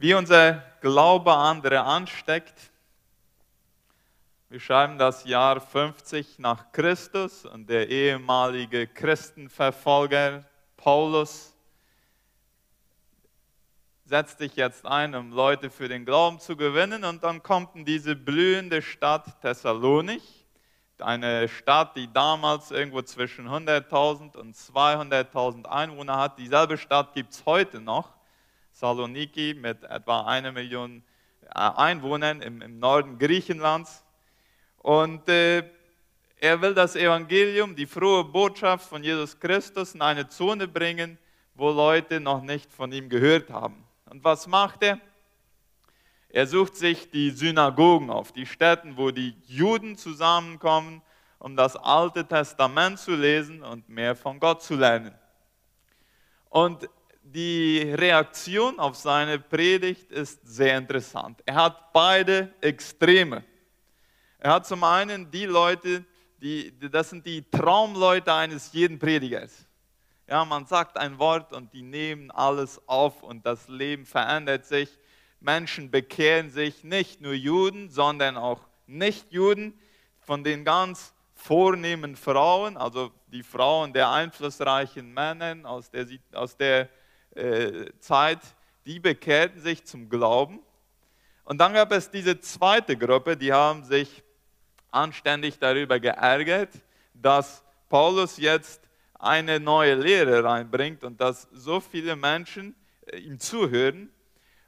wie unser Glaube andere ansteckt. Wir schreiben das Jahr 50 nach Christus und der ehemalige Christenverfolger Paulus setzt sich jetzt ein, um Leute für den Glauben zu gewinnen und dann kommt in diese blühende Stadt Thessalonich eine Stadt, die damals irgendwo zwischen 100.000 und 200.000 Einwohner hat. Dieselbe Stadt gibt es heute noch, Saloniki mit etwa einer Million äh, Einwohnern im, im Norden Griechenlands. Und äh, er will das Evangelium, die frohe Botschaft von Jesus Christus in eine Zone bringen, wo Leute noch nicht von ihm gehört haben. Und was macht er? Er sucht sich die Synagogen auf, die Städten, wo die Juden zusammenkommen, um das Alte Testament zu lesen und mehr von Gott zu lernen. Und die Reaktion auf seine Predigt ist sehr interessant. Er hat beide Extreme. Er hat zum einen die Leute, die, das sind die Traumleute eines jeden Predigers. Ja, man sagt ein Wort und die nehmen alles auf und das Leben verändert sich. Menschen bekehren sich, nicht nur Juden, sondern auch Nichtjuden, von den ganz vornehmen Frauen, also die Frauen der einflussreichen Männer aus der, aus der äh, Zeit, die bekehrten sich zum Glauben. Und dann gab es diese zweite Gruppe, die haben sich anständig darüber geärgert, dass Paulus jetzt eine neue Lehre reinbringt und dass so viele Menschen äh, ihm zuhören.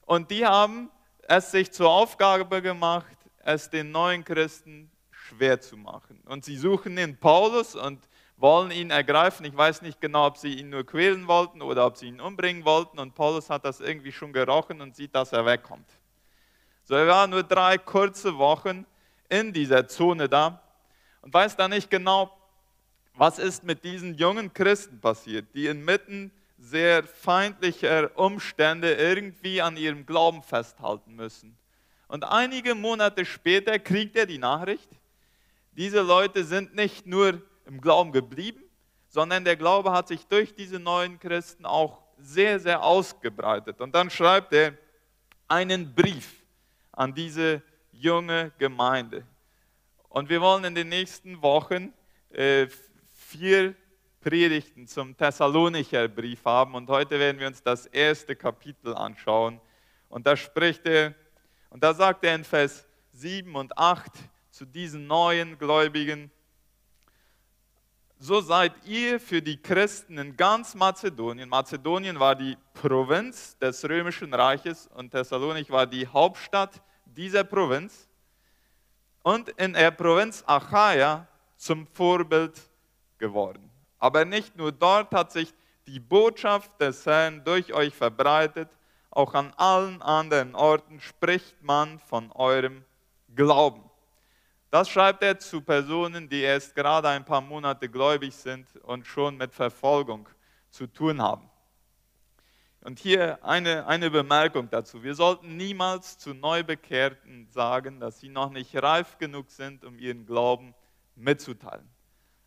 Und die haben es sich zur Aufgabe gemacht, es den neuen Christen schwer zu machen. Und sie suchen den Paulus und wollen ihn ergreifen. Ich weiß nicht genau, ob sie ihn nur quälen wollten oder ob sie ihn umbringen wollten. Und Paulus hat das irgendwie schon gerochen und sieht, dass er wegkommt. So, er war nur drei kurze Wochen in dieser Zone da und weiß da nicht genau, was ist mit diesen jungen Christen passiert, die inmitten sehr feindlicher Umstände irgendwie an ihrem Glauben festhalten müssen. Und einige Monate später kriegt er die Nachricht, diese Leute sind nicht nur im Glauben geblieben, sondern der Glaube hat sich durch diese neuen Christen auch sehr, sehr ausgebreitet. Und dann schreibt er einen Brief an diese junge Gemeinde. Und wir wollen in den nächsten Wochen äh, vier Predigten zum Thessalonicher Brief haben und heute werden wir uns das erste Kapitel anschauen. Und da spricht er, und da sagt er in Vers 7 und 8 zu diesen neuen Gläubigen, so seid ihr für die Christen in ganz Mazedonien. Mazedonien war die Provinz des römischen Reiches und Thessalonik war die Hauptstadt dieser Provinz. Und in der Provinz Achaia zum Vorbild geworden. Aber nicht nur dort hat sich die Botschaft des Herrn durch euch verbreitet, auch an allen anderen Orten spricht man von eurem Glauben. Das schreibt er zu Personen, die erst gerade ein paar Monate gläubig sind und schon mit Verfolgung zu tun haben. Und hier eine, eine Bemerkung dazu. Wir sollten niemals zu Neubekehrten sagen, dass sie noch nicht reif genug sind, um ihren Glauben mitzuteilen.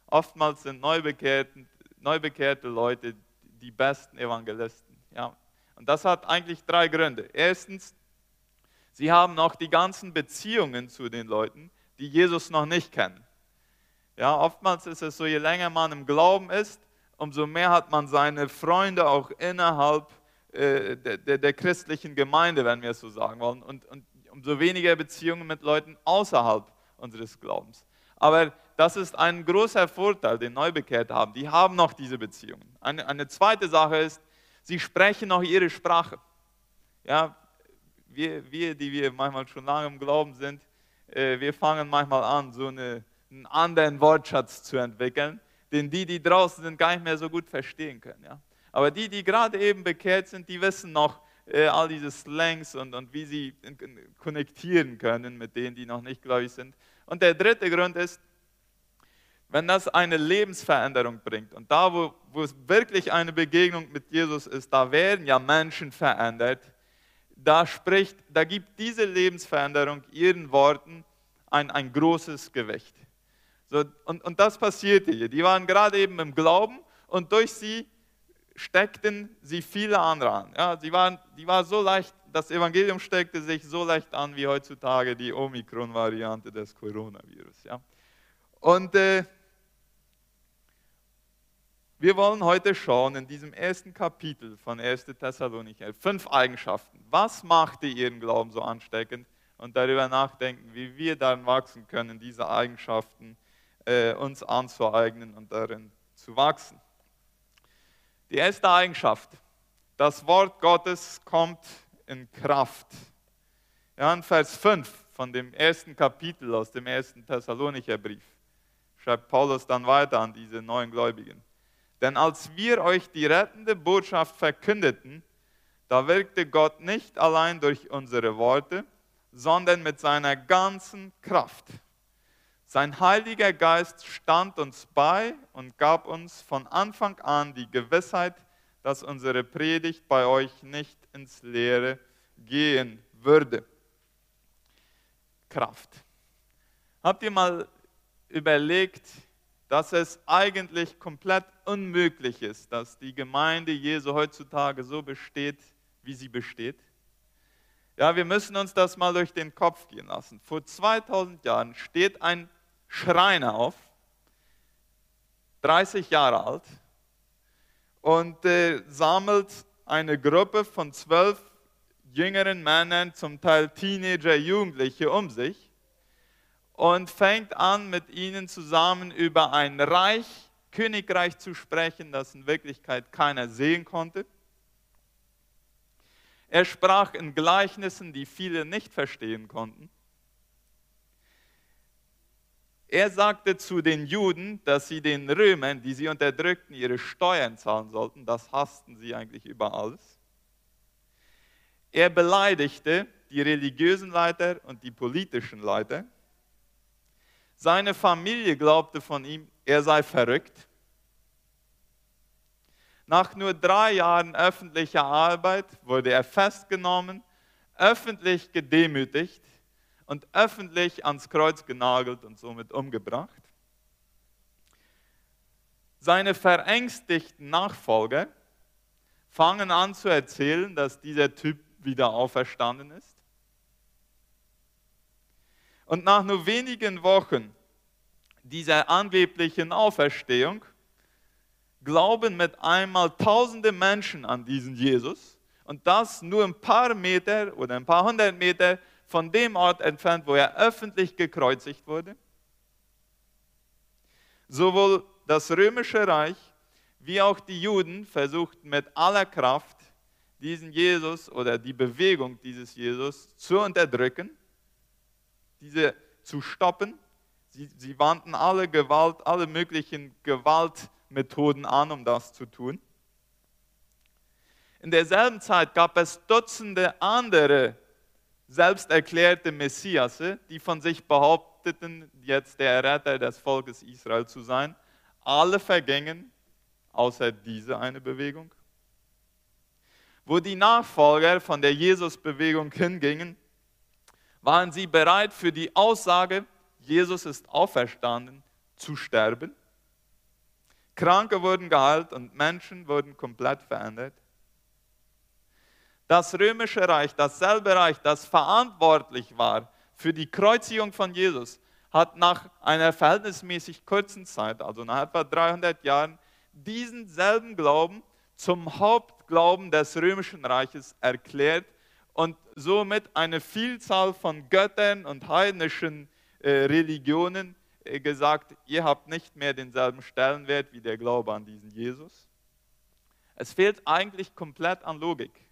Oftmals sind Neubekehrte, neubekehrte Leute die besten Evangelisten. Ja. Und das hat eigentlich drei Gründe. Erstens, sie haben noch die ganzen Beziehungen zu den Leuten, die Jesus noch nicht kennen. Ja, oftmals ist es so, je länger man im Glauben ist, umso mehr hat man seine Freunde auch innerhalb äh, der, der, der, christlichen Gemeinde, wenn wir es so sagen wollen, und, und umso weniger Beziehungen mit Leuten außerhalb unseres Glaubens. Aber das ist ein großer Vorteil, den Neubekehrte haben. Die haben noch diese Beziehungen. Eine, eine zweite Sache ist, sie sprechen noch ihre Sprache. Ja, wir, wir, die wir manchmal schon lange im Glauben sind, äh, wir fangen manchmal an, so eine, einen anderen Wortschatz zu entwickeln, den die, die draußen sind, gar nicht mehr so gut verstehen können. Ja? Aber die, die gerade eben bekehrt sind, die wissen noch äh, all diese Slangs und, und wie sie konnektieren können mit denen, die noch nicht gläubig sind. Und der dritte Grund ist, wenn das eine Lebensveränderung bringt und da, wo, wo es wirklich eine Begegnung mit Jesus ist, da werden ja Menschen verändert, da spricht, da gibt diese Lebensveränderung ihren Worten ein, ein großes Gewicht. So, und, und das passierte hier. Die waren gerade eben im Glauben und durch sie steckten sie viele andere an. Ja, sie waren, die war so leicht das Evangelium steckte sich so leicht an wie heutzutage die Omikron-Variante des Coronavirus. Ja. Und äh, wir wollen heute schauen in diesem ersten Kapitel von 1. Thessalonicher fünf Eigenschaften. Was machte ihren Glauben so ansteckend? Und darüber nachdenken, wie wir dann wachsen können, diese Eigenschaften äh, uns anzueignen und darin zu wachsen. Die erste Eigenschaft, das Wort Gottes kommt in Kraft. Ja, in Vers 5 von dem ersten Kapitel aus dem ersten Thessalonicher Brief schreibt Paulus dann weiter an diese neuen Gläubigen. Denn als wir euch die rettende Botschaft verkündeten, da wirkte Gott nicht allein durch unsere Worte, sondern mit seiner ganzen Kraft. Sein Heiliger Geist stand uns bei und gab uns von Anfang an die Gewissheit, dass unsere Predigt bei euch nicht ins Leere gehen würde. Kraft. Habt ihr mal überlegt, dass es eigentlich komplett unmöglich ist, dass die Gemeinde Jesu heutzutage so besteht, wie sie besteht? Ja, wir müssen uns das mal durch den Kopf gehen lassen. Vor 2000 Jahren steht ein Schreiner auf, 30 Jahre alt, und äh, sammelt eine Gruppe von zwölf jüngeren Männern, zum Teil Teenager, Jugendliche um sich und fängt an, mit ihnen zusammen über ein Reich, Königreich zu sprechen, das in Wirklichkeit keiner sehen konnte. Er sprach in Gleichnissen, die viele nicht verstehen konnten. Er sagte zu den Juden, dass sie den Römern, die sie unterdrückten, ihre Steuern zahlen sollten. Das hassten sie eigentlich über alles. Er beleidigte die religiösen Leiter und die politischen Leiter. Seine Familie glaubte von ihm, er sei verrückt. Nach nur drei Jahren öffentlicher Arbeit wurde er festgenommen, öffentlich gedemütigt und öffentlich ans Kreuz genagelt und somit umgebracht. Seine verängstigten Nachfolger fangen an zu erzählen, dass dieser Typ wieder auferstanden ist. Und nach nur wenigen Wochen dieser angeblichen Auferstehung glauben mit einmal tausende Menschen an diesen Jesus und das nur ein paar Meter oder ein paar hundert Meter von dem Ort entfernt, wo er öffentlich gekreuzigt wurde. Sowohl das römische Reich wie auch die Juden versuchten mit aller Kraft, diesen Jesus oder die Bewegung dieses Jesus zu unterdrücken, diese zu stoppen. Sie, sie wandten alle Gewalt, alle möglichen Gewaltmethoden an, um das zu tun. In derselben Zeit gab es Dutzende andere selbst erklärte Messiasse, die von sich behaupteten, jetzt der Retter des Volkes Israel zu sein. Alle vergängen, außer diese eine Bewegung. Wo die Nachfolger von der Jesus-Bewegung hingingen, waren sie bereit für die Aussage, Jesus ist auferstanden, zu sterben. Kranke wurden geheilt und Menschen wurden komplett verändert. Das römische Reich, dasselbe Reich, das verantwortlich war für die Kreuzigung von Jesus, hat nach einer verhältnismäßig kurzen Zeit, also nach etwa 300 Jahren, diesen selben Glauben zum Hauptglauben des römischen Reiches erklärt und somit eine Vielzahl von Göttern und heidnischen äh, Religionen äh, gesagt, ihr habt nicht mehr denselben Stellenwert wie der Glaube an diesen Jesus. Es fehlt eigentlich komplett an Logik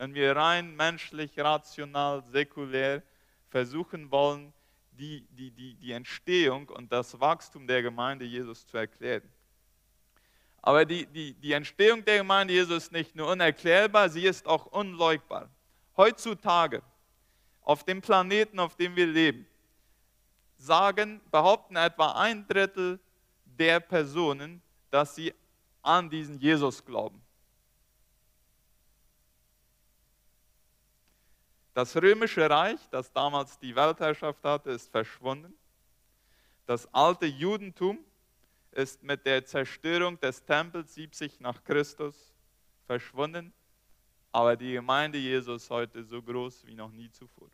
wenn wir rein menschlich, rational, säkulär versuchen wollen, die, die, die, die Entstehung und das Wachstum der Gemeinde Jesus zu erklären. Aber die, die, die Entstehung der Gemeinde Jesus ist nicht nur unerklärbar, sie ist auch unleugbar. Heutzutage, auf dem Planeten, auf dem wir leben, sagen, behaupten etwa ein Drittel der Personen, dass sie an diesen Jesus glauben. Das römische Reich, das damals die Weltherrschaft hatte, ist verschwunden. Das alte Judentum ist mit der Zerstörung des Tempels 70 nach Christus verschwunden. Aber die Gemeinde Jesus heute so groß wie noch nie zuvor.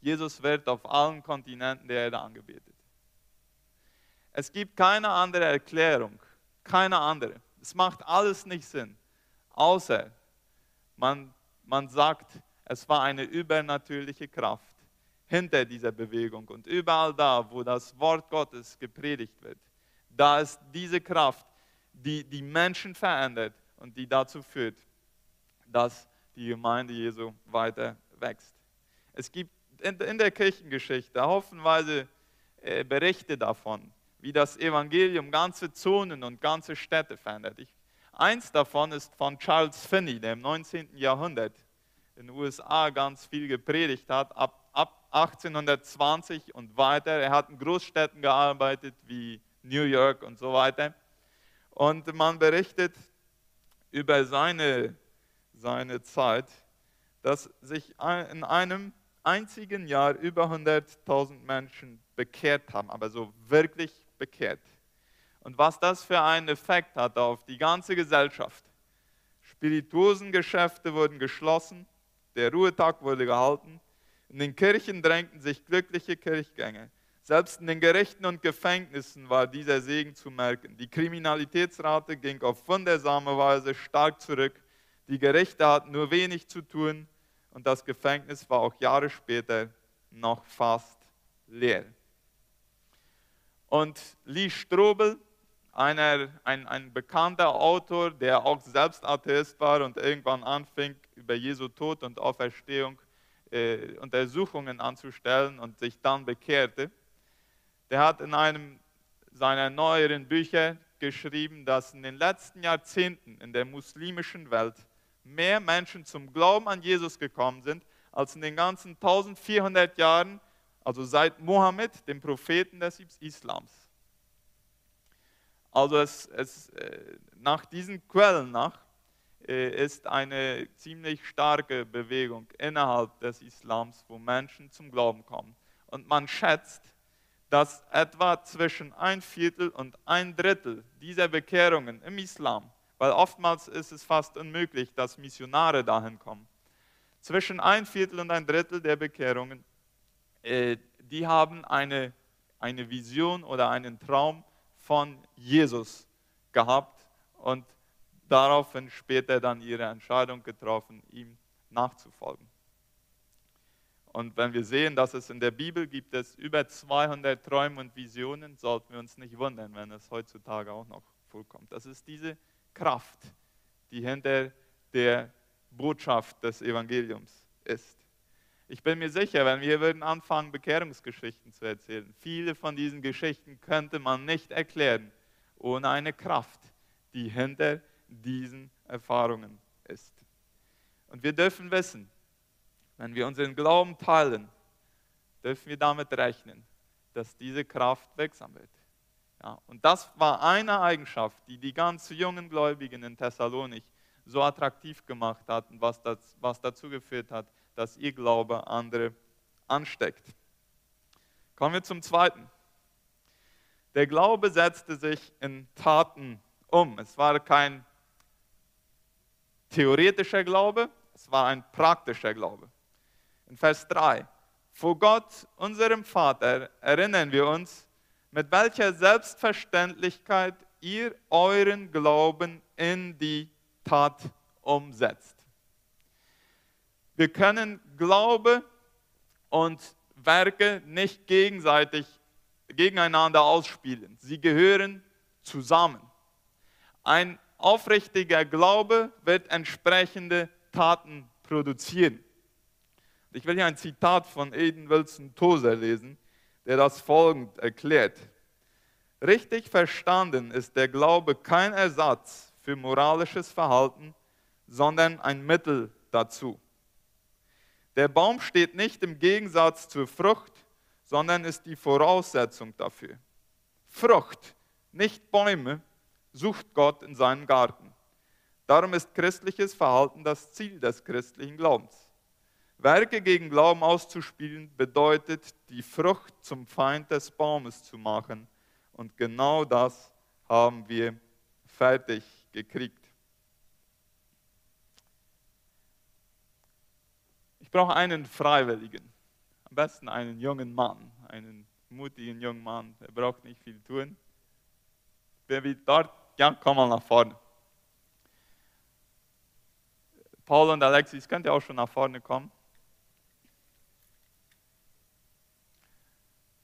Jesus wird auf allen Kontinenten der Erde angebetet. Es gibt keine andere Erklärung, keine andere. Es macht alles nicht Sinn, außer man, man sagt, es war eine übernatürliche Kraft hinter dieser Bewegung. Und überall da, wo das Wort Gottes gepredigt wird, da ist diese Kraft, die die Menschen verändert und die dazu führt, dass die Gemeinde Jesu weiter wächst. Es gibt in der Kirchengeschichte haufenweise äh, Berichte davon, wie das Evangelium ganze Zonen und ganze Städte verändert. Ich, eins davon ist von Charles Finney, der im 19. Jahrhundert in den USA ganz viel gepredigt hat, ab, ab 1820 und weiter. Er hat in Großstädten gearbeitet wie New York und so weiter. Und man berichtet über seine, seine Zeit, dass sich in einem einzigen Jahr über 100.000 Menschen bekehrt haben, aber so wirklich bekehrt. Und was das für einen Effekt hat auf die ganze Gesellschaft. Spirituosengeschäfte wurden geschlossen, der Ruhetag wurde gehalten, in den Kirchen drängten sich glückliche Kirchgänge. Selbst in den Gerichten und Gefängnissen war dieser Segen zu merken. Die Kriminalitätsrate ging auf wundersame Weise stark zurück. Die Gerichte hatten nur wenig zu tun und das Gefängnis war auch Jahre später noch fast leer. Und Lee Strobel, einer, ein, ein bekannter Autor, der auch selbst Atheist war und irgendwann anfing, über Jesu Tod und Auferstehung äh, Untersuchungen anzustellen und sich dann bekehrte, der hat in einem seiner neueren Bücher geschrieben, dass in den letzten Jahrzehnten in der muslimischen Welt mehr Menschen zum Glauben an Jesus gekommen sind, als in den ganzen 1400 Jahren, also seit Mohammed, dem Propheten des Islams. Also es, es, äh, nach diesen Quellen nach äh, ist eine ziemlich starke Bewegung innerhalb des Islams, wo Menschen zum Glauben kommen. Und man schätzt, dass etwa zwischen ein Viertel und ein Drittel dieser Bekehrungen im Islam, weil oftmals ist es fast unmöglich, dass Missionare dahin kommen, zwischen ein Viertel und ein Drittel der Bekehrungen, äh, die haben eine, eine Vision oder einen Traum von Jesus gehabt und daraufhin später dann ihre Entscheidung getroffen, ihm nachzufolgen. Und wenn wir sehen, dass es in der Bibel gibt es über 200 Träume und Visionen, sollten wir uns nicht wundern, wenn es heutzutage auch noch vorkommt. Das ist diese Kraft, die hinter der Botschaft des Evangeliums ist. Ich bin mir sicher, wenn wir würden anfangen, Bekehrungsgeschichten zu erzählen, viele von diesen Geschichten könnte man nicht erklären ohne eine Kraft, die hinter diesen Erfahrungen ist. Und wir dürfen wissen, wenn wir unseren Glauben teilen, dürfen wir damit rechnen, dass diese Kraft wirksam wird. Ja, und das war eine Eigenschaft, die die ganz jungen Gläubigen in Thessalonik so attraktiv gemacht hat und was, das, was dazu geführt hat, dass ihr Glaube andere ansteckt. Kommen wir zum Zweiten. Der Glaube setzte sich in Taten um. Es war kein theoretischer Glaube, es war ein praktischer Glaube in Vers 3. Vor Gott, unserem Vater, erinnern wir uns, mit welcher Selbstverständlichkeit ihr euren Glauben in die Tat umsetzt. Wir können Glaube und Werke nicht gegenseitig gegeneinander ausspielen. Sie gehören zusammen. Ein aufrichtiger Glaube wird entsprechende Taten produzieren. Ich will hier ein Zitat von Eden Wilson Tozer lesen, der das folgend erklärt. Richtig verstanden ist der Glaube kein Ersatz für moralisches Verhalten, sondern ein Mittel dazu. Der Baum steht nicht im Gegensatz zur Frucht, sondern ist die Voraussetzung dafür. Frucht, nicht Bäume, sucht Gott in seinem Garten. Darum ist christliches Verhalten das Ziel des christlichen Glaubens. Werke gegen Glauben auszuspielen bedeutet, die Frucht zum Feind des Baumes zu machen. Und genau das haben wir fertig gekriegt. Ich brauche einen Freiwilligen, am besten einen jungen Mann, einen mutigen jungen Mann. Er braucht nicht viel tun. Wer will dort? Ja, komm mal nach vorne. Paul und Alexis, könnt ihr auch schon nach vorne kommen?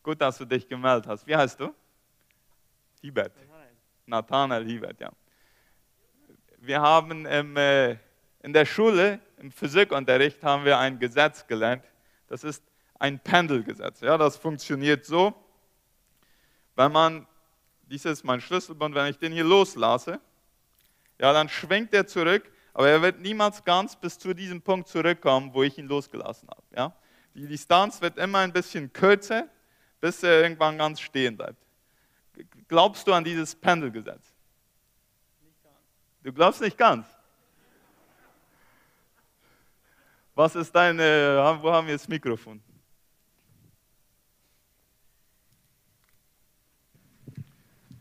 Gut, dass du dich gemeldet hast. Wie heißt du? Hibert. Nathanael Hibert, ja. Wir haben im, äh, in der Schule, im Physikunterricht, haben wir ein Gesetz gelernt. Das ist ein Pendelgesetz. Ja, das funktioniert so, wenn man, dies ist mein Schlüsselbund, wenn ich den hier loslasse, ja, dann schwingt er zurück, aber er wird niemals ganz bis zu diesem Punkt zurückkommen, wo ich ihn losgelassen habe. Ja? Die Distanz wird immer ein bisschen kürzer, bis er irgendwann ganz stehen bleibt. Glaubst du an dieses Pendelgesetz? Nicht ganz. Du glaubst nicht ganz? Was ist deine, wo haben wir das Mikrofon?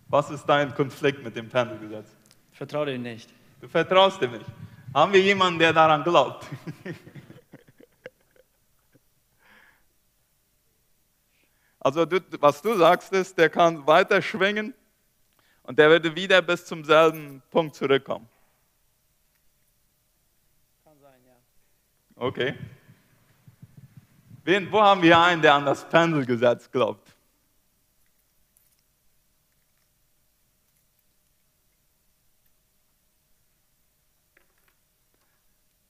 Was ist dein Konflikt mit dem Pendelgesetz? Ich vertraue dem nicht. Du vertraust dem nicht. Haben wir jemanden, der daran glaubt? also du, was du sagst ist, der kann weiter schwingen und der würde wieder bis zum selben Punkt zurückkommen. Kann sein, ja. Okay. Wen, wo haben wir einen, der an das Pendelgesetz glaubt?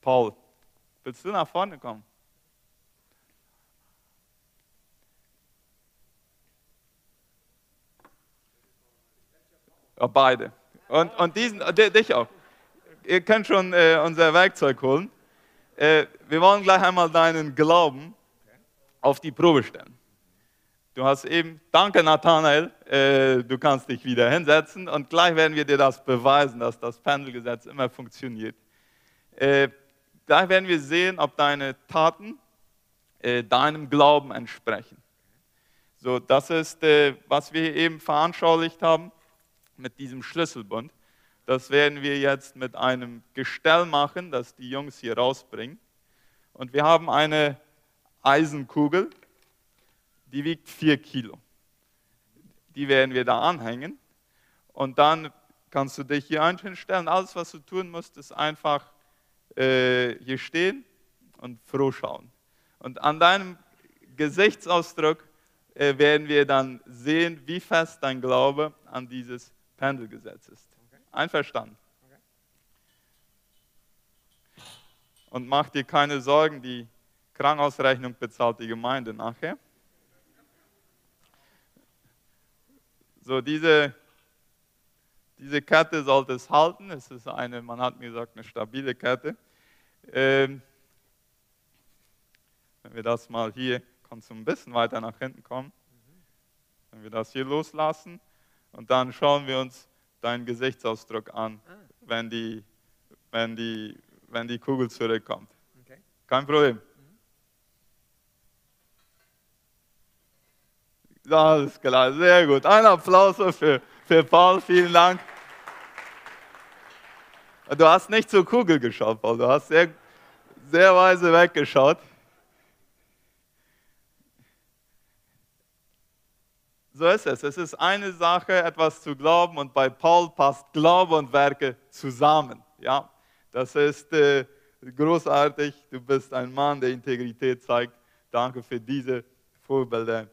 Paul, willst du nach vorne kommen? Ja, beide. Und, und diesen, dich auch. Ihr könnt schon äh, unser Werkzeug holen. Äh, wir wollen gleich einmal deinen Glauben auf die Probe stellen. Du hast eben, danke Nathanael, äh, du kannst dich wieder hinsetzen und gleich werden wir dir das beweisen, dass das Pendelgesetz immer funktioniert. Äh, da werden wir sehen, ob deine Taten äh, deinem Glauben entsprechen. So, das ist, äh, was wir eben veranschaulicht haben mit diesem Schlüsselbund. Das werden wir jetzt mit einem Gestell machen, das die Jungs hier rausbringen. Und wir haben eine Eisenkugel, die wiegt 4 Kilo. Die werden wir da anhängen. Und dann kannst du dich hier einstellen. Alles, was du tun musst, ist einfach äh, hier stehen und froh schauen. Und an deinem Gesichtsausdruck äh, werden wir dann sehen, wie fest dein Glaube an dieses Pendelgesetz ist. Einverstanden? Und mach dir keine Sorgen, die Krankenhausrechnung bezahlt die Gemeinde nachher. So, diese diese Kette sollte es halten. Es ist eine, man hat mir gesagt, eine stabile Kette. Ähm, wenn wir das mal hier, kannst du ein bisschen weiter nach hinten kommen. Wenn wir das hier loslassen und dann schauen wir uns deinen Gesichtsausdruck an, ah. wenn, die, wenn, die, wenn die Kugel zurückkommt. Okay. Kein Problem. Mhm. Alles klar, sehr gut. Ein Applaus für, für Paul, vielen Dank. Du hast nicht zur Kugel geschaut, Paul. Du hast sehr, sehr weise weggeschaut. So ist es. Es ist eine Sache, etwas zu glauben und bei Paul passt Glaube und Werke zusammen. Ja, das ist äh, großartig. Du bist ein Mann, der Integrität zeigt. Danke für diese Vorbilder,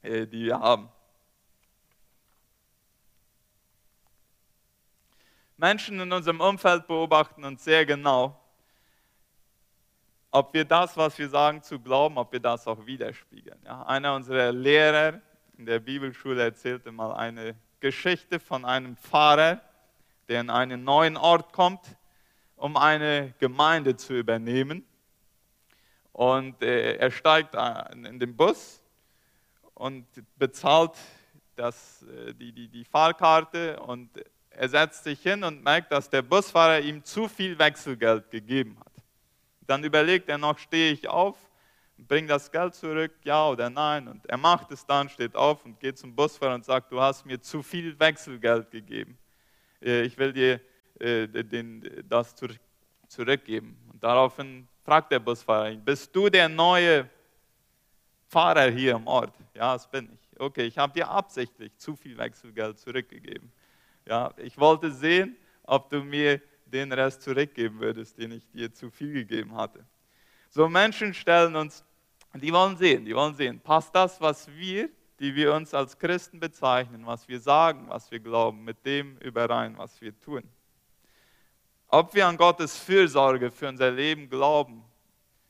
äh, die wir haben. Menschen in unserem Umfeld beobachten uns sehr genau, ob wir das, was wir sagen, zu glauben, ob wir das auch widerspiegeln. Ja, einer unserer Lehrer in der Bibelschule erzählte mal eine Geschichte von einem Pfarrer, der in einen neuen Ort kommt, um eine Gemeinde zu übernehmen. Und äh, er steigt in den Bus und bezahlt das, äh, die, die, die Fahrkarte und er setzt sich hin und merkt, dass der Busfahrer ihm zu viel Wechselgeld gegeben hat. Dann überlegt er noch, stehe ich auf, bringe das Geld zurück, ja oder nein. Und er macht es dann, steht auf und geht zum Busfahrer und sagt, du hast mir zu viel Wechselgeld gegeben. Äh, ich will dir äh, das zurückgeben. Und daraufhin fragt der Busfahrer ihn, bist du der neue Fahrer hier im Ort? Ja, das bin ich. Okay, ich habe dir absichtlich zu viel Wechselgeld zurückgegeben. Ja, ich wollte sehen, ob du mir den Rest zurückgeben würdest, den ich dir zu viel gegeben hatte. So Menschen stellen uns, die wollen sehen, die wollen sehen, passt das, was wir, die wir uns als Christen bezeichnen, was wir sagen, was wir glauben, mit dem überein, was wir tun. Ob wir an Gottes Fürsorge für unser Leben glauben,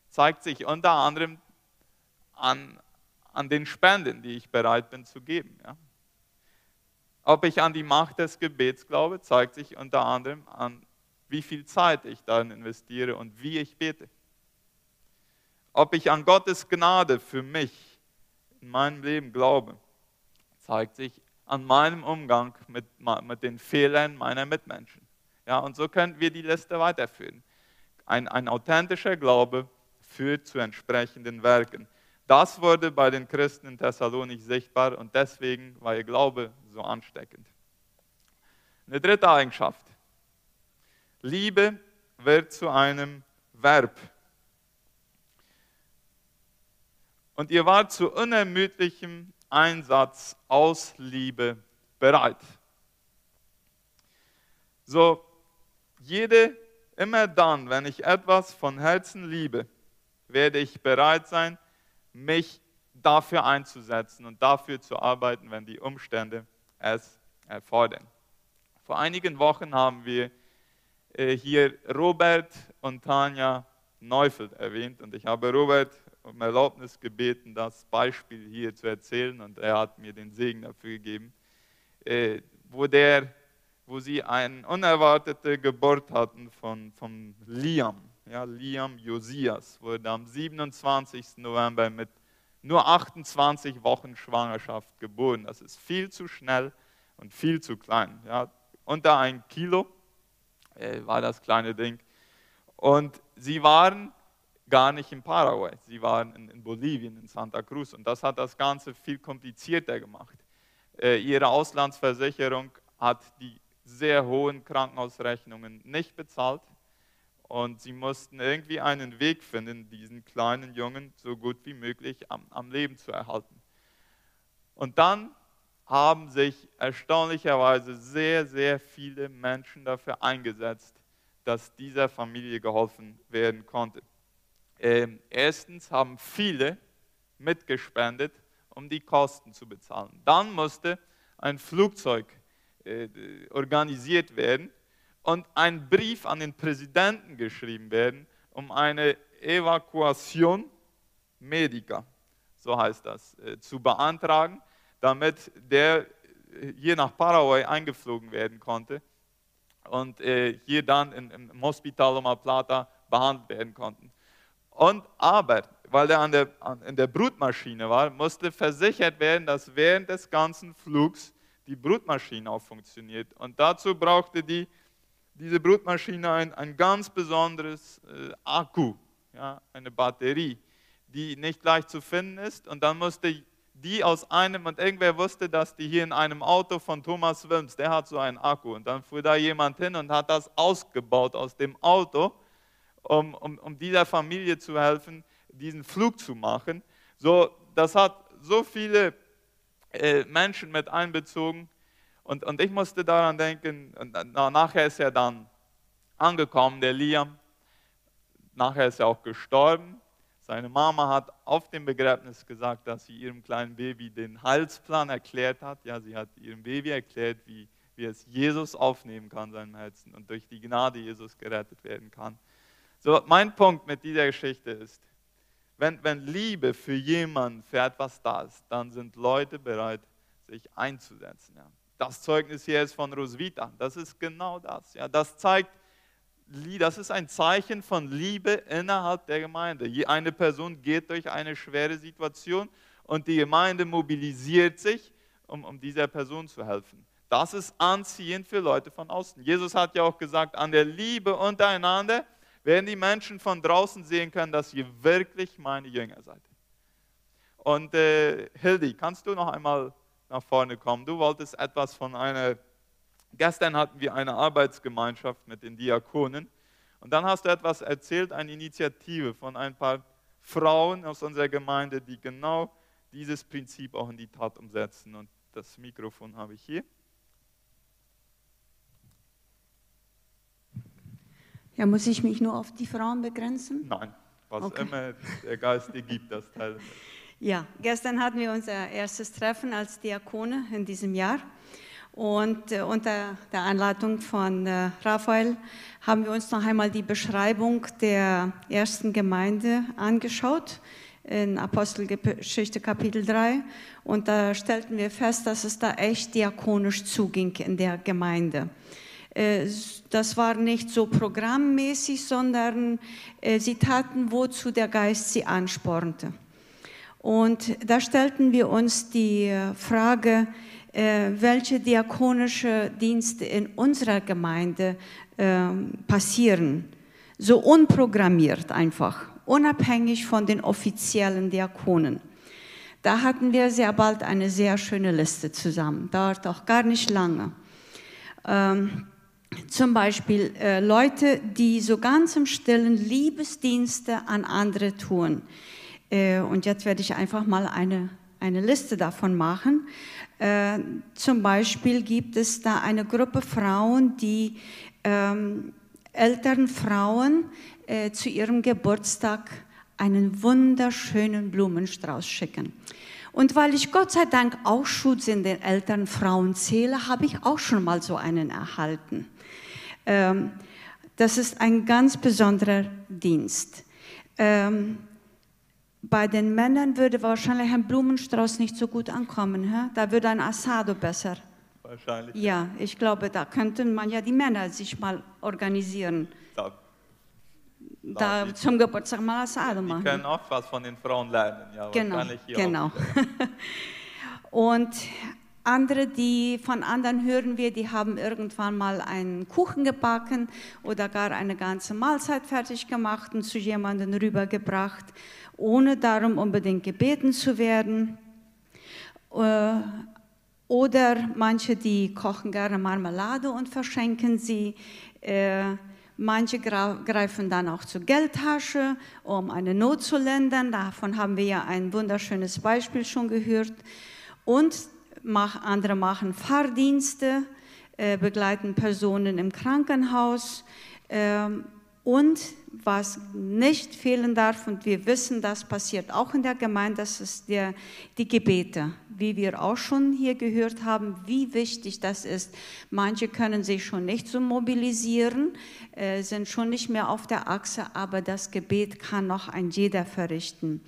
zeigt sich unter anderem an, an den Spenden, die ich bereit bin zu geben. Ja? Ob ich an die Macht des Gebets glaube, zeigt sich unter anderem an, wie viel Zeit ich darin investiere und wie ich bete. Ob ich an Gottes Gnade für mich in meinem Leben glaube, zeigt sich an meinem Umgang mit, mit den Fehlern meiner Mitmenschen. Ja, und so können wir die Liste weiterführen. Ein, ein authentischer Glaube führt zu entsprechenden Werken. Das wurde bei den Christen in Thessalonik sichtbar und deswegen war ihr Glaube so ansteckend. Eine dritte Eigenschaft. Liebe wird zu einem Verb. Und ihr wart zu unermüdlichem Einsatz aus Liebe bereit. So, jede, immer dann, wenn ich etwas von Herzen liebe, werde ich bereit sein, mich dafür einzusetzen und dafür zu arbeiten, wenn die Umstände es erfordern. Vor einigen Wochen haben wir äh, hier Robert und Tanja Neufeld erwähnt und ich habe Robert um Erlaubnis gebeten, das Beispiel hier zu erzählen und er hat mir den Segen dafür gegeben, äh, wo der wo sie eine unerwartete Geburt hatten von, von Liam. Ja, Liam Josias wurde am 27. November mit nur 28 Wochen Schwangerschaft geboren. Das ist viel zu schnell und viel zu klein. Ja, unter ein Kilo äh, war das kleine Ding. Und sie waren gar nicht in Paraguay, sie waren in, in, Bolivien, in Santa Cruz. Und das hat das Ganze viel komplizierter gemacht. Äh, ihre Auslandsversicherung hat die sehr hohen Krankenhausrechnungen nicht bezahlt. Und sie mussten irgendwie einen Weg finden, diesen kleinen Jungen so gut wie möglich am, am Leben zu erhalten. Und dann haben sich erstaunlicherweise sehr, sehr viele Menschen dafür eingesetzt, dass dieser Familie geholfen werden konnte. Ähm, erstens haben viele mitgespendet, um die Kosten zu bezahlen. Dann musste ein Flugzeug äh, organisiert werden und ein Brief an den Präsidenten geschrieben werden, um eine Evakuation Medica, so heißt das, äh, zu beantragen, damit der hier nach Paraguay eingeflogen werden konnte und äh, hier dann im Hospital Loma Plata behandelt werden konnten. Und aber, weil er an der, an, in der Brutmaschine war, musste versichert werden, dass während des ganzen Flugs die Brutmaschine auch funktioniert. Und dazu brauchte die, diese Brutmaschine ein, ein ganz besonderes äh, Akku, ja, eine Batterie, die nicht leicht zu finden ist. Und dann musste die aus einem, und irgendwer wusste, dass die hier in einem Auto von Thomas Wilms, der hat so einen Akku. Und dann fuhr da jemand hin und hat das ausgebaut aus dem Auto, um, um, um dieser Familie zu helfen, diesen Flug zu machen. So, das hat so viele äh, Menschen mit einbezogen. Und, und ich musste daran denken, und nachher ist er dann angekommen, der Liam. Nachher ist er auch gestorben. Seine Mama hat auf dem Begräbnis gesagt, dass sie ihrem kleinen Baby den Heilsplan erklärt hat. Ja, sie hat ihrem Baby erklärt, wie, wie es Jesus aufnehmen kann, seinem Herzen, und durch die Gnade Jesus gerettet werden kann. So, mein Punkt mit dieser Geschichte ist, wenn, wenn Liebe für jemanden, für etwas da ist, dann sind Leute bereit, sich einzusetzen. Ja. Das Zeugnis hier ist von Roswitha. Das ist genau das. Ja. Das zeigt, das ist ein Zeichen von Liebe innerhalb der Gemeinde. Eine Person geht durch eine schwere Situation und die Gemeinde mobilisiert sich, um, um dieser Person zu helfen. Das ist anziehend für Leute von außen. Jesus hat ja auch gesagt, an der Liebe untereinander werden die Menschen von draußen sehen können, dass ihr wirklich meine Jünger seid. Und äh, Hildi, kannst du noch einmal nach vorne kommen? Du wolltest etwas von einer, gestern hatten wir eine Arbeitsgemeinschaft mit den Diakonen Und dann hast du etwas erzählt, eine Initiative von ein paar Frauen aus unserer Gemeinde, die genau dieses Prinzip auch in die Tat umsetzen. Und das Mikrofon habe ich hier. Ja, muss ich mich nur auf die Frauen begrenzen? Nein, was Okay. immer der Geist dir gibt, das Teil. Ja, gestern hatten wir unser erstes Treffen als Diakone in diesem Jahr. Und äh, unter der Anleitung von äh, Raphael haben wir uns noch einmal die Beschreibung der ersten Gemeinde angeschaut in Apostelgeschichte Kapitel 3. Und da stellten wir fest, dass es da echt diakonisch zuging in der Gemeinde. Äh, Das war nicht so programmmäßig, sondern äh, sie taten, wozu der Geist sie anspornte. Und da stellten wir uns die äh, Frage, welche diakonische Dienste in unserer Gemeinde ähm, passieren. So unprogrammiert einfach, unabhängig von den offiziellen Diakonen. Da hatten wir sehr bald eine sehr schöne Liste zusammen, dauert auch gar nicht lange. Ähm, zum Beispiel äh, Leute, die so ganz im Stillen Liebesdienste an andere tun. Äh, und jetzt werde ich einfach mal eine, eine Liste davon machen. Äh, zum Beispiel gibt es da eine Gruppe Frauen, die ähm, älteren Frauen äh, zu ihrem Geburtstag einen wunderschönen Blumenstrauß schicken. Und weil ich Gott sei Dank auch Schutz in den älteren Frauen zähle, habe ich auch schon mal so einen erhalten. Ähm, das ist ein ganz besonderer Dienst. Ähm, bei den Männern würde wahrscheinlich ein Blumenstrauß nicht so gut ankommen. Hä? Da würde ein Asado besser. Wahrscheinlich. Ja, ich glaube, da könnten man ja die Männer sich mal organisieren. Da, Da die- zum Geburtstag mal Asado die machen. können auch was von den Frauen lernen. Ja, Genau, genau. Und andere, die von anderen hören wir, die haben irgendwann mal einen Kuchen gebacken oder gar eine ganze Mahlzeit fertig gemacht und zu jemandem rübergebracht, ohne darum unbedingt gebeten zu werden. Äh, Oder manche, die kochen gerne Marmelade und verschenken sie. Äh, Manche greifen dann auch zur Geldtasche, um eine Not zu lindern. Davon haben wir ja ein wunderschönes Beispiel schon gehört. Und mach, andere machen Fahrdienste, äh, begleiten Personen im Krankenhaus. Ähm, und was nicht fehlen darf, und wir wissen, das passiert auch in der Gemeinde, das ist der, die Gebete. Wie wir auch schon hier gehört haben, wie wichtig das ist. Manche können sich schon nicht so mobilisieren, äh, sind schon nicht mehr auf der Achse, aber das Gebet kann noch ein jeder verrichten.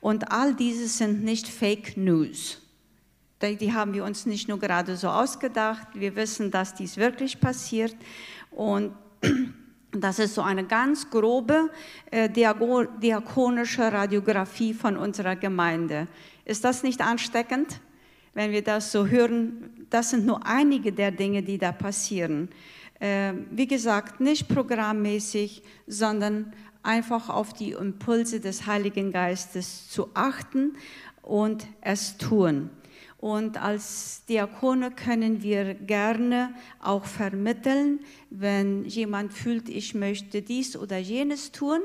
Und all dieses sind nicht Fake News. Die haben wir uns nicht nur gerade so ausgedacht, wir wissen, dass dies wirklich passiert. Und das ist so eine ganz grobe äh, diakonische Radiografie von unserer Gemeinde. Ist das nicht ansteckend, wenn wir das so hören? Das sind nur einige der Dinge, die da passieren. Äh, wie gesagt, nicht programmmäßig, sondern einfach auf die Impulse des Heiligen Geistes zu achten und es tun. Und als Diakone können wir gerne auch vermitteln, wenn jemand fühlt, ich möchte dies oder jenes tun,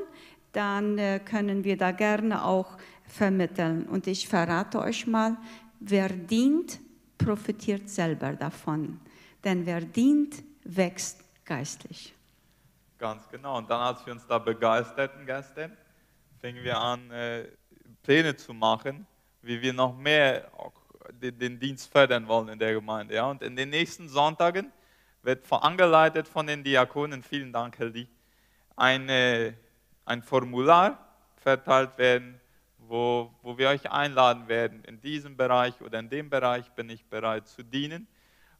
dann äh, können wir da gerne auch vermitteln. Und ich verrate euch mal, wer dient, profitiert selber davon. Denn wer dient, wächst geistlich. Ganz genau. Und dann, als wir uns da begeisterten gestern, fingen wir an, äh, Pläne zu machen, wie wir noch mehr den, Dienst fördern wollen in der Gemeinde. Ja? Und in den nächsten Sonntagen wird angeleitet von den Diakonen, vielen Dank, Heldi, eine, ein Formular verteilt werden, wo, wo wir euch einladen werden, in diesem Bereich oder in dem Bereich bin ich bereit zu dienen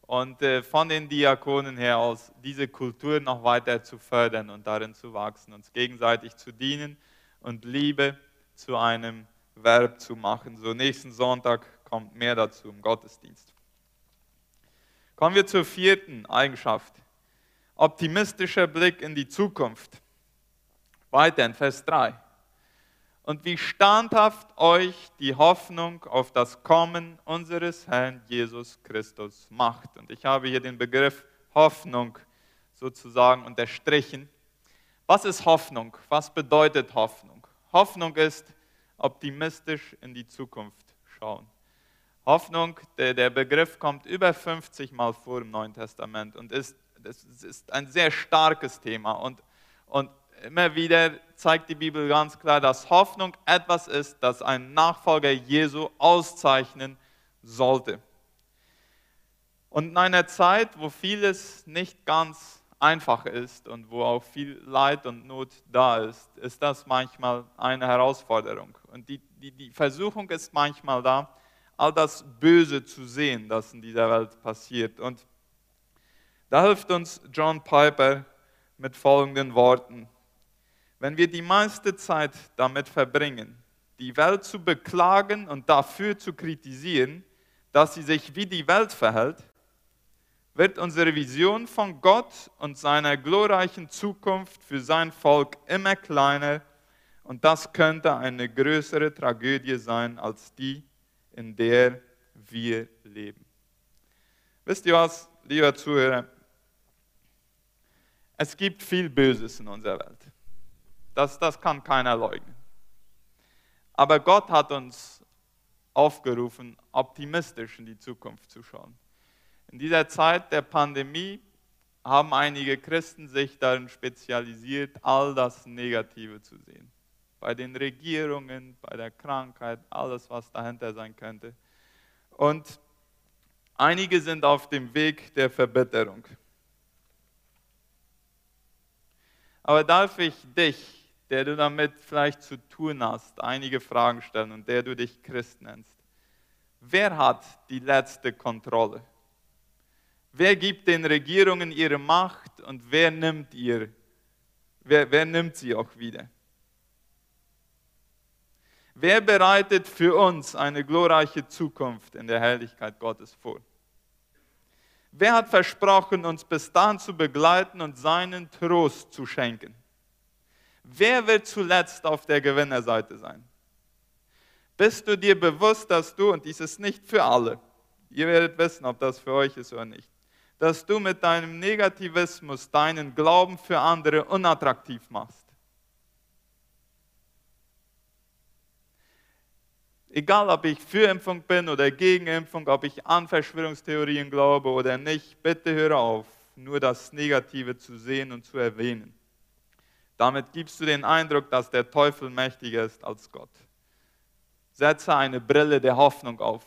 und äh, von den Diakonen her aus diese Kultur noch weiter zu fördern und darin zu wachsen, uns gegenseitig zu dienen und Liebe zu einem Verb zu machen. So nächsten Sonntag kommt mehr dazu im Gottesdienst. Kommen wir zur vierten Eigenschaft. Optimistischer Blick in die Zukunft. Weiter in Vers 3. Und wie standhaft euch die Hoffnung auf das Kommen unseres Herrn Jesus Christus macht. Und ich habe hier den Begriff Hoffnung sozusagen unterstrichen, Was ist Hoffnung? Was bedeutet Hoffnung? Hoffnung ist optimistisch in die Zukunft schauen. Hoffnung, der, der Begriff kommt über 50 Mal vor im Neuen Testament und ist, das ist ein sehr starkes Thema. Und, und immer wieder zeigt die Bibel ganz klar, dass Hoffnung etwas ist, das ein Nachfolger Jesu auszeichnen sollte. Und in einer Zeit, wo vieles nicht ganz einfach ist und wo auch viel Leid und Not da ist, ist das manchmal eine Herausforderung. Und die, die, die Versuchung ist manchmal da, all das Böse zu sehen, das in dieser Welt passiert. Und da hilft uns John Piper mit folgenden Worten. Wenn wir die meiste Zeit damit verbringen, die Welt zu beklagen und dafür zu kritisieren, dass sie sich wie die Welt verhält, wird unsere Vision von Gott und seiner glorreichen Zukunft für sein Volk immer kleiner und das könnte eine größere Tragödie sein als die, in der wir leben. Wisst ihr was, lieber Zuhörer? Es gibt viel Böses in unserer Welt. Das, das kann keiner leugnen. Aber Gott hat uns aufgerufen, optimistisch in die Zukunft zu schauen. In dieser Zeit der Pandemie haben einige Christen sich darin spezialisiert, all das Negative zu sehen bei den Regierungen, bei der Krankheit, alles, was dahinter sein könnte. Und einige sind auf dem Weg der Verbitterung. Aber darf ich dich, der du damit vielleicht zu tun hast, einige Fragen stellen und der du dich Christ nennst? Wer hat die letzte Kontrolle? Wer gibt den Regierungen ihre Macht und wer nimmt ihr? Wer, wer nimmt sie auch wieder? Wer bereitet für uns eine glorreiche Zukunft in der Herrlichkeit Gottes vor? Wer hat versprochen, uns bis dahin zu begleiten und seinen Trost zu schenken? Wer wird zuletzt auf der Gewinnerseite sein? Bist du dir bewusst, dass du, und dies ist nicht für alle, ihr werdet wissen, ob das für euch ist oder nicht, dass du mit deinem Negativismus deinen Glauben für andere unattraktiv machst? Egal, ob ich für Impfung bin oder gegen Impfung, ob ich an Verschwörungstheorien glaube oder nicht, bitte höre auf, nur das Negative zu sehen und zu erwähnen. Damit gibst du den Eindruck, dass der Teufel mächtiger ist als Gott. Setze eine Brille der Hoffnung auf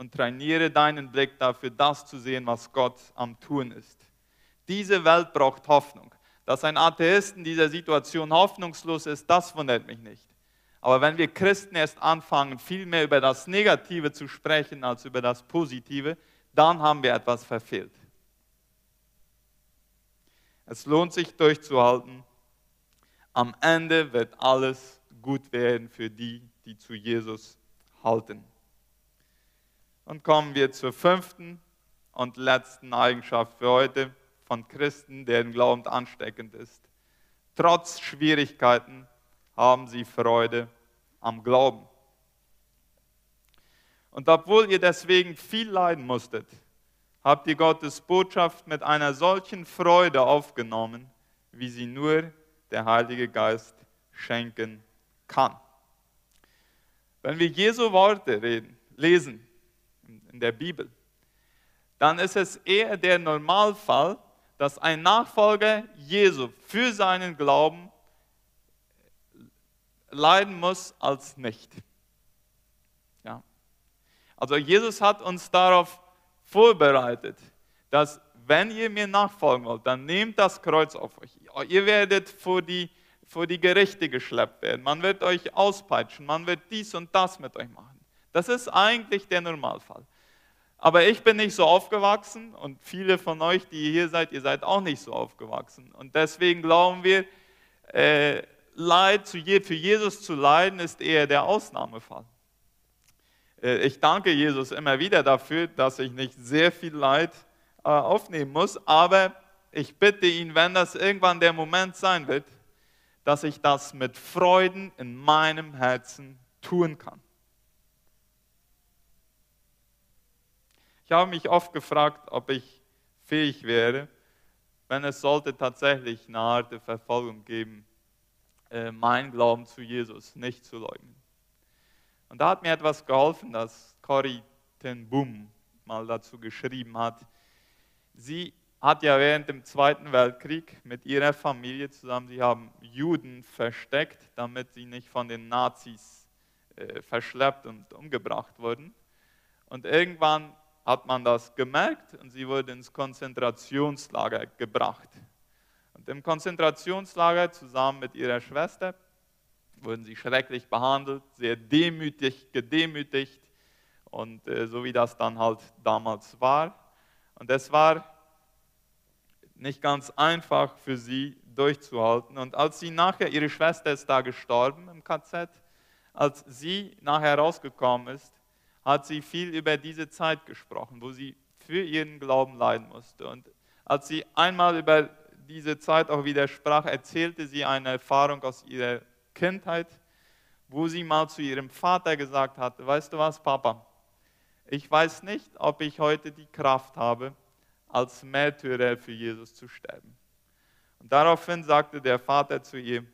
und trainiere deinen Blick dafür, das zu sehen, was Gott am Tun ist. Diese Welt braucht Hoffnung. Dass ein Atheist in dieser Situation hoffnungslos ist, das wundert mich nicht. Aber wenn wir Christen erst anfangen, viel mehr über das Negative zu sprechen als über das Positive, dann haben wir etwas verfehlt. Es lohnt sich durchzuhalten. Am Ende wird alles gut werden für die, die zu Jesus halten. Und kommen wir zur fünften und letzten Eigenschaft für heute von Christen, deren Glauben ansteckend ist. Trotz Schwierigkeiten haben sie Freude am Glauben. Und obwohl ihr deswegen viel leiden musstet, habt ihr Gottes Botschaft mit einer solchen Freude aufgenommen, wie sie nur der Heilige Geist schenken kann. Wenn wir Jesu Worte reden, lesen in der Bibel, dann ist es eher der Normalfall, dass ein Nachfolger Jesu für seinen Glauben leiden muss als nicht. Ja. Also Jesus hat uns darauf vorbereitet, dass wenn ihr mir nachfolgen wollt, dann nehmt das Kreuz auf euch. Ihr werdet vor die, vor die Gerichte geschleppt werden. Man wird euch auspeitschen, man wird dies und das mit euch machen. Das ist eigentlich der Normalfall. Aber ich bin nicht so aufgewachsen und viele von euch, die hier seid, ihr seid auch nicht so aufgewachsen. Und deswegen glauben wir, äh, Leid für Jesus zu leiden, ist eher der Ausnahmefall. Äh, ich danke Jesus immer wieder dafür, dass ich nicht sehr viel Leid äh, aufnehmen muss, aber ich bitte ihn, wenn das irgendwann der Moment sein wird, dass ich das mit Freuden in meinem Herzen tun kann. Ich habe mich oft gefragt, ob ich fähig wäre, wenn es sollte tatsächlich eine harte Verfolgung geben, äh, mein Glauben zu Jesus nicht zu leugnen. Und da hat mir etwas geholfen, dass Corrie ten Boom mal dazu geschrieben hat. Sie hat ja während dem Zweiten Weltkrieg mit ihrer Familie zusammen, sie haben Juden versteckt, damit sie nicht von den Nazis äh, verschleppt und umgebracht wurden. Und irgendwann hat man das gemerkt und sie wurde ins Konzentrationslager gebracht. Und im Konzentrationslager zusammen mit ihrer Schwester wurden sie schrecklich behandelt, sehr demütig, gedemütigt und äh, so wie das dann halt damals war. Und es war nicht ganz einfach für sie durchzuhalten. Und als sie nachher, ihre Schwester ist da gestorben im KZ, als sie nachher rausgekommen ist, hat sie viel über diese Zeit gesprochen, wo sie für ihren Glauben leiden musste. Und als sie einmal über diese Zeit auch wieder sprach, erzählte sie eine Erfahrung aus ihrer Kindheit, wo sie mal zu ihrem Vater gesagt hatte, weißt du was, Papa, ich weiß nicht, ob ich heute die Kraft habe, als Märtyrer für Jesus zu sterben. Und daraufhin sagte der Vater zu ihr,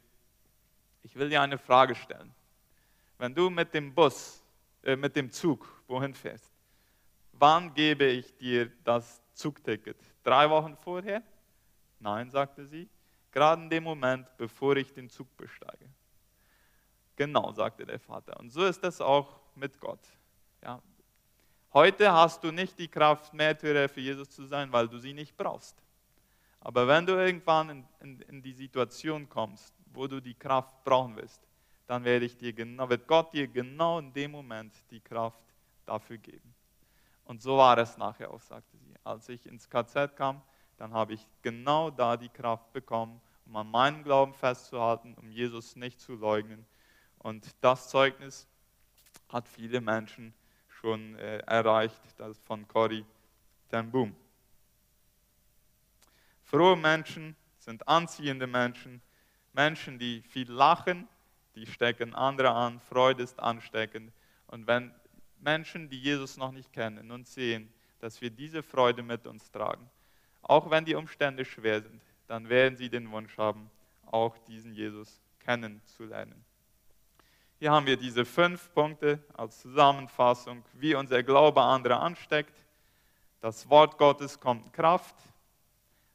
ich will dir eine Frage stellen. Wenn du mit dem Bus, äh, mit dem Zug wohin fährst, wann gebe ich dir das Zugticket? Drei Wochen vorher? Nein, sagte sie, gerade in dem Moment, bevor ich den Zug besteige. Genau, sagte der Vater. Und so ist es auch mit Gott. Ja, Heute hast du nicht die Kraft, Märtyrer für Jesus zu sein, weil du sie nicht brauchst. Aber wenn du irgendwann in, in, in die Situation kommst, wo du die Kraft brauchen wirst, dann werde ich dir genau, wird Gott dir genau in dem Moment die Kraft dafür geben. Und so war es nachher auch, sagte sie. Als ich ins KZ kam, dann habe ich genau da die Kraft bekommen, um an meinem Glauben festzuhalten, um Jesus nicht zu leugnen. Und das Zeugnis hat viele Menschen schon äh, erreicht, das von Cory ten Boom. Frohe Menschen sind anziehende Menschen, Menschen, die viel lachen, die stecken andere an, Freude ist ansteckend. Und wenn Menschen, die Jesus noch nicht kennen und sehen, dass wir diese Freude mit uns tragen, auch wenn die Umstände schwer sind, dann werden sie den Wunsch haben, auch diesen Jesus kennenzulernen. Hier haben wir diese fünf Punkte als Zusammenfassung, wie unser Glaube andere ansteckt. Das Wort Gottes kommt in Kraft.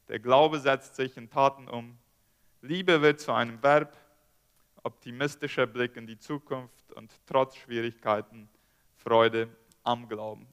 Der Glaube setzt sich in Taten um. Liebe wird zu einem Verb. Optimistischer Blick in die Zukunft und trotz Schwierigkeiten Freude am Glauben.